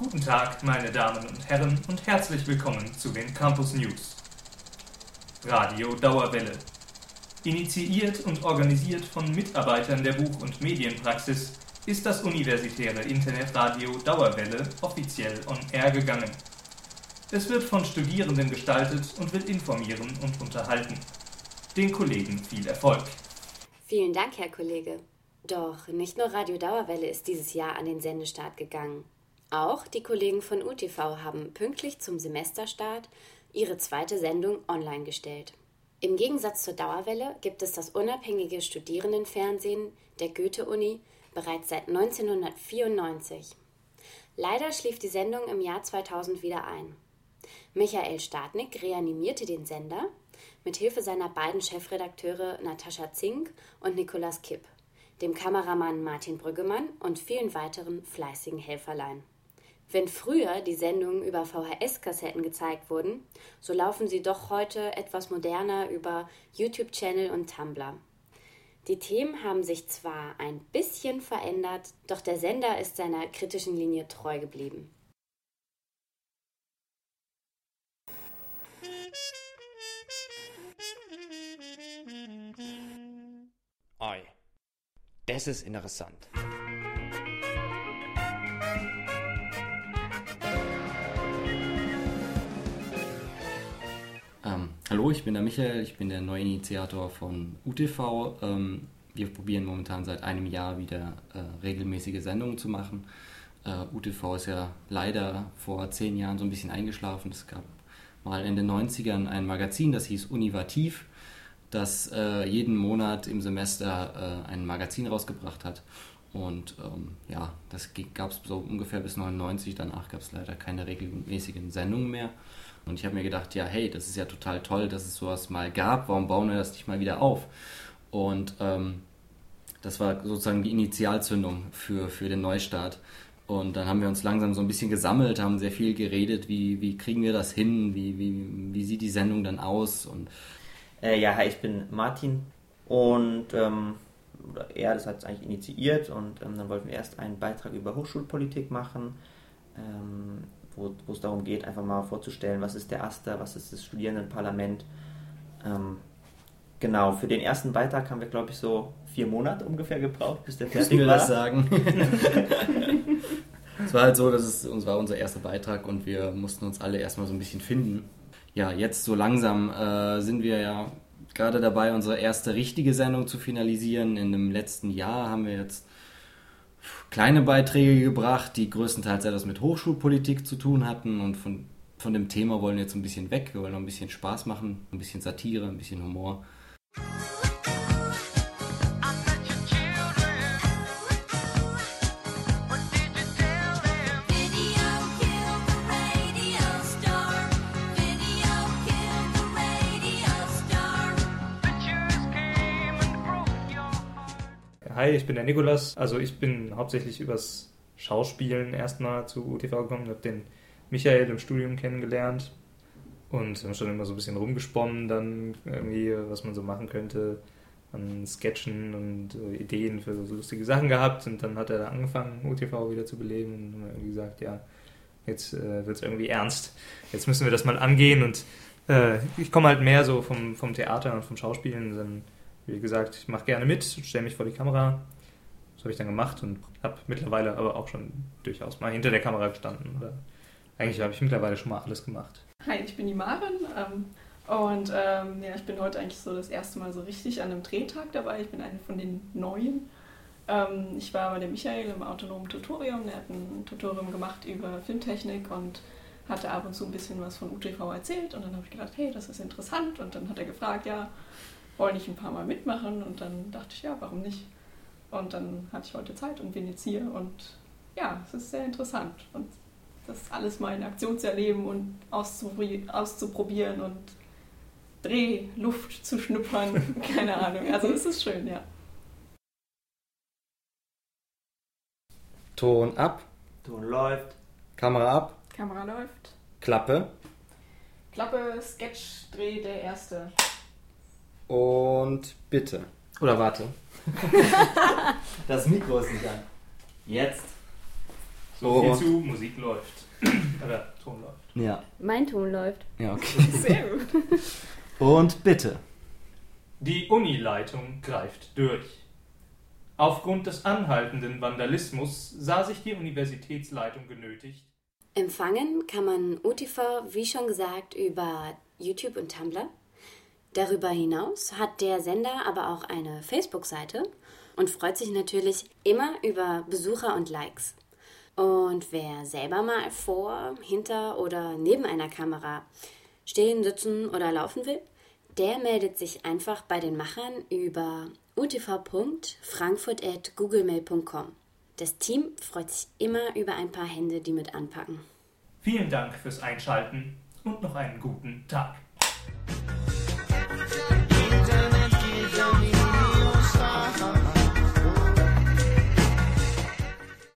Guten Tag, meine Damen und Herren, und herzlich willkommen zu den Campus News. Radio Dauerwelle. Initiiert und organisiert von Mitarbeitern der Buch- und Medienpraxis ist das universitäre Internetradio Dauerwelle offiziell on air gegangen. Es wird von Studierenden gestaltet und will informieren und unterhalten. Den Kollegen viel Erfolg. Vielen Dank, Herr Kollege. Doch nicht nur Radio Dauerwelle ist dieses Jahr an den Sendestart gegangen. Auch die Kollegen von UTV haben pünktlich zum Semesterstart ihre zweite Sendung online gestellt. Im Gegensatz zur Dauerwelle gibt es das unabhängige Studierendenfernsehen der Goethe-Uni bereits seit 1994. Leider schlief die Sendung im Jahr 2000 wieder ein. Michael Stadnick reanimierte den Sender mit Hilfe seiner beiden Chefredakteure Natascha Zink und Nikolaus Kipp, dem Kameramann Martin Brüggemann und vielen weiteren fleißigen Helferlein. Wenn früher die Sendungen über VHS-Kassetten gezeigt wurden, so laufen sie doch heute etwas moderner über YouTube-Channel und Tumblr. Die Themen haben sich zwar ein bisschen verändert, doch der Sender ist seiner kritischen Linie treu geblieben. Ei, das ist interessant. Ähm, hallo, ich bin der Michael, ich bin der neue Initiator von UTV. Ähm, wir probieren momentan seit einem Jahr wieder äh, regelmäßige Sendungen zu machen. Äh, UTV ist ja leider vor zehn Jahren so ein bisschen eingeschlafen. Es gab mal in den 90ern ein Magazin, das hieß Univativ, das äh, jeden Monat im Semester äh, ein Magazin rausgebracht hat. Und ähm, ja, das gab es so ungefähr bis 99. Danach gab es leider keine regelmäßigen Sendungen mehr. Und ich habe mir gedacht, ja, hey, das ist ja total toll, dass es sowas mal gab. Warum bauen wir das nicht mal wieder auf? Und ähm, das war sozusagen die Initialzündung für, für den Neustart. Und dann haben wir uns langsam so ein bisschen gesammelt, haben sehr viel geredet, wie, wie kriegen wir das hin, wie, wie, wie sieht die Sendung dann aus. Und äh, ja, hi, ich bin Martin und ähm, er das hat es eigentlich initiiert und ähm, dann wollten wir erst einen Beitrag über Hochschulpolitik machen. Ähm, wo, es darum geht, einfach mal vorzustellen, was ist der AStA, was ist das Studierendenparlament. Ähm, genau, für den ersten Beitrag haben wir, glaube ich, so vier Monate ungefähr gebraucht, bis der fertig war. das sagen. es war halt so, dass es uns war unser erster Beitrag und wir mussten uns alle erstmal so ein bisschen finden. Ja, jetzt so langsam äh, sind wir ja gerade dabei, unsere erste richtige Sendung zu finalisieren. In dem letzten Jahr haben wir jetzt kleine Beiträge gebracht, die größtenteils etwas mit Hochschulpolitik zu tun hatten und von, von dem Thema wollen wir jetzt ein bisschen weg. Wir wollen noch ein bisschen Spaß machen, ein bisschen Satire, ein bisschen Humor. Hi, ich bin der Nikolas. Also ich bin hauptsächlich übers Schauspielen erstmal zu UTV gekommen, habe den Michael im Studium kennengelernt und haben schon immer so ein bisschen rumgesponnen, dann irgendwie, was man so machen könnte an Sketchen und äh, Ideen für so lustige Sachen gehabt. Und dann hat er da angefangen, UTV wieder zu beleben und haben irgendwie gesagt, ja, jetzt äh, wird es irgendwie ernst, jetzt müssen wir das mal angehen und äh, ich komme halt mehr so vom, vom Theater und vom Schauspielen, dann wie gesagt, ich mache gerne mit, stelle mich vor die Kamera. Das habe ich dann gemacht und habe mittlerweile aber auch schon durchaus mal hinter der Kamera gestanden. Oder eigentlich habe ich mittlerweile schon mal alles gemacht. Hi, ich bin die Maren ähm, und ähm, ja, ich bin heute eigentlich so das erste Mal so richtig an einem Drehtag dabei. Ich bin eine von den Neuen. Ähm, ich war bei dem Michael im autonomen Tutorium. Der hat ein Tutorium gemacht über Filmtechnik und hatte ab und zu ein bisschen was von UTV erzählt. Und dann habe ich gedacht, hey, das ist interessant. Und dann hat er gefragt, ja, wollte ich ein paar Mal mitmachen und dann dachte ich, ja, warum nicht? Und dann hatte ich heute Zeit und bin jetzt hier und ja, es ist sehr interessant und das alles mal in Aktion zu erleben und auszuprobieren und Drehluft zu schnuppern, keine Ahnung. Also es ist schön, ja. Ton ab. Ton läuft. Kamera ab. Kamera läuft. Klappe. Klappe, Sketch, Dreh, der erste. Und bitte. Oder warte. das Mikro ist nicht an. Jetzt. So viel zu Musik läuft. Oder Ton läuft. Ja, Mein Ton läuft. ja, okay. Sehr gut. Und bitte. Die Unileitung greift durch. Aufgrund des anhaltenden Vandalismus sah sich die Universitätsleitung genötigt, Empfangen kann man UTV, wie schon gesagt, über YouTube und Tumblr. Darüber hinaus hat der Sender aber auch eine Facebook-Seite und freut sich natürlich immer über Besucher und Likes. Und wer selber mal vor, hinter oder neben einer Kamera stehen, sitzen oder laufen will, der meldet sich einfach bei den Machern über utv.frankfurt.googlemail.com. Das Team freut sich immer über ein paar Hände, die mit anpacken. Vielen Dank fürs Einschalten und noch einen guten Tag.